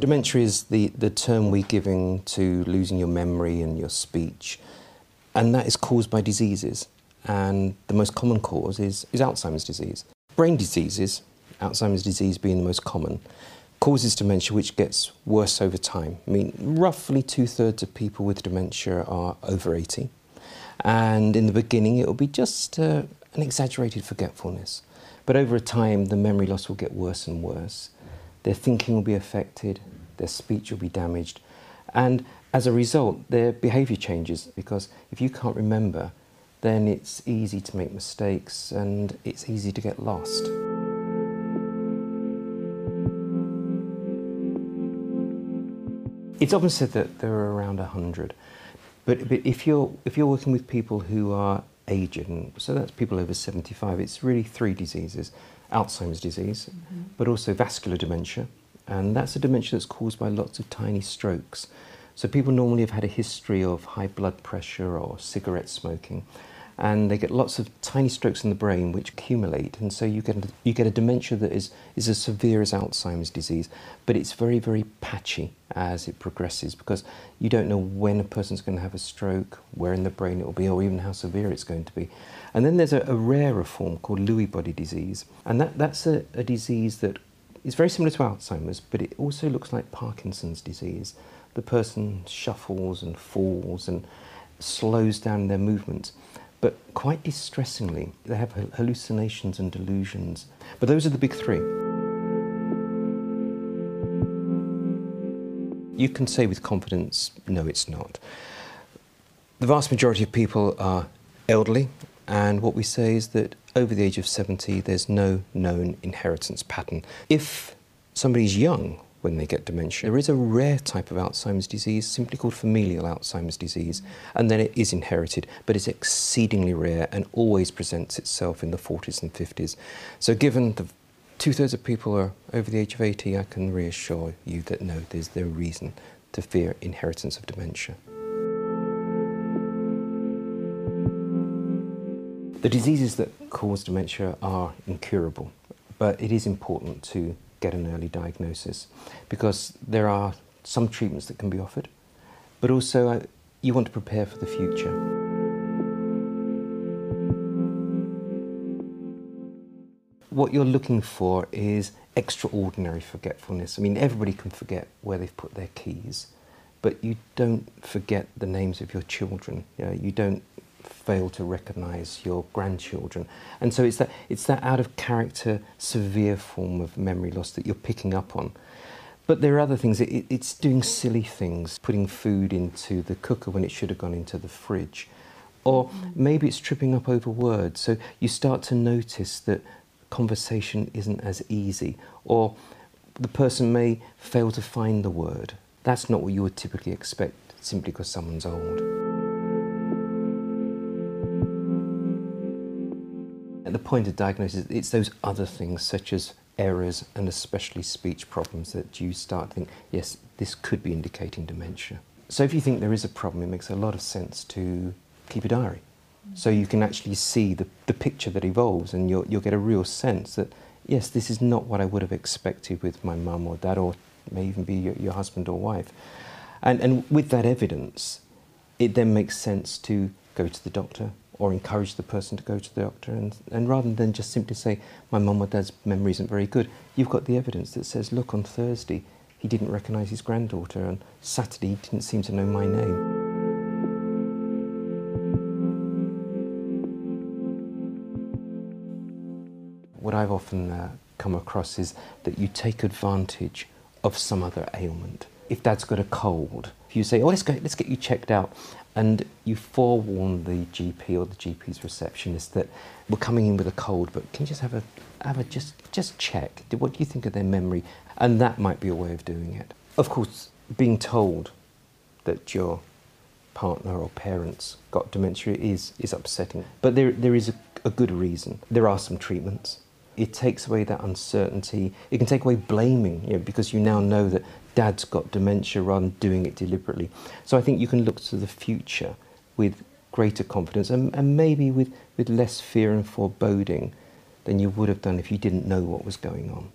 Dementia is the, the term we're giving to losing your memory and your speech, and that is caused by diseases. And the most common cause is, is Alzheimer's disease. Brain diseases, Alzheimer's disease being the most common, causes dementia which gets worse over time. I mean, roughly two thirds of people with dementia are over 80. And in the beginning, it will be just uh, an exaggerated forgetfulness. But over time, the memory loss will get worse and worse. Their thinking will be affected, their speech will be damaged, and as a result, their behaviour changes because if you can't remember, then it's easy to make mistakes and it's easy to get lost. It's often said that there are around 100, but, but if, you're, if you're working with people who are and so that's people over 75, it's really three diseases Alzheimer's disease, mm -hmm. but also vascular dementia, and that's a dementia that's caused by lots of tiny strokes. So people normally have had a history of high blood pressure or cigarette smoking, and they get lots of tiny strokes in the brain which accumulate and so you get you get a dementia that is is as severe as Alzheimer's disease but it's very very patchy as it progresses because you don't know when a person's going to have a stroke where in the brain it will be or even how severe it's going to be. And then there's a, a rarer form called Lewy body disease and that that's a, a disease that is very similar to Alzheimer's but it also looks like Parkinson's disease. The person shuffles and falls and slows down their movements but quite distressingly, they have hallucinations and delusions. But those are the big three. You can say with confidence, no, it's not. The vast majority of people are elderly, and what we say is that over the age of 70, there's no known inheritance pattern. If somebody's young when they get dementia. There is a rare type of Alzheimer's disease, simply called familial Alzheimer's disease, and then it is inherited, but it's exceedingly rare and always presents itself in the 40s and 50s. So given the two-thirds of people are over the age of 80, I can reassure you that no, there's no reason to fear inheritance of dementia. The diseases that cause dementia are incurable, but it is important to get an early diagnosis because there are some treatments that can be offered, but also uh, you want to prepare for the future. What you're looking for is extraordinary forgetfulness. I mean, everybody can forget where they've put their keys, but you don't forget the names of your children. You, know, you don't fail to recognize your grandchildren. And so it's that, it's that out of character, severe form of memory loss that you're picking up on. But there are other things. It, it's doing silly things, putting food into the cooker when it should have gone into the fridge. Or maybe it's tripping up over words. So you start to notice that conversation isn't as easy. Or the person may fail to find the word. That's not what you would typically expect simply because someone's old. At the point of diagnosis, it's those other things such as errors and especially speech problems that you start to think, yes, this could be indicating dementia. So if you think there is a problem, it makes a lot of sense to keep a diary. So you can actually see the, the picture that evolves and you'll, you'll get a real sense that, yes, this is not what I would have expected with my mum or dad or may even be your, your husband or wife. And, and with that evidence, it then makes sense to go to the doctor, or encourage the person to go to the doctor. And, and rather than just simply say, my mum or dad's memory isn't very good, you've got the evidence that says, look, on Thursday he didn't recognise his granddaughter, and Saturday he didn't seem to know my name. What I've often uh, come across is that you take advantage of some other ailment. If dad's got a cold, if you say, oh, let's, go, let's get you checked out and you forewarn the GP or the GP's receptionist that we're coming in with a cold, but can you just have a have a just just check? What do you think of their memory? And that might be a way of doing it. Of course, being told that your partner or parents got dementia is is upsetting, but there there is a, a good reason. There are some treatments. It takes away that uncertainty. It can take away blaming, you know, because you now know that dad's got dementia rather than doing it deliberately. So I think you can look to the future with greater confidence and, and maybe with, with less fear and foreboding than you would have done if you didn't know what was going on.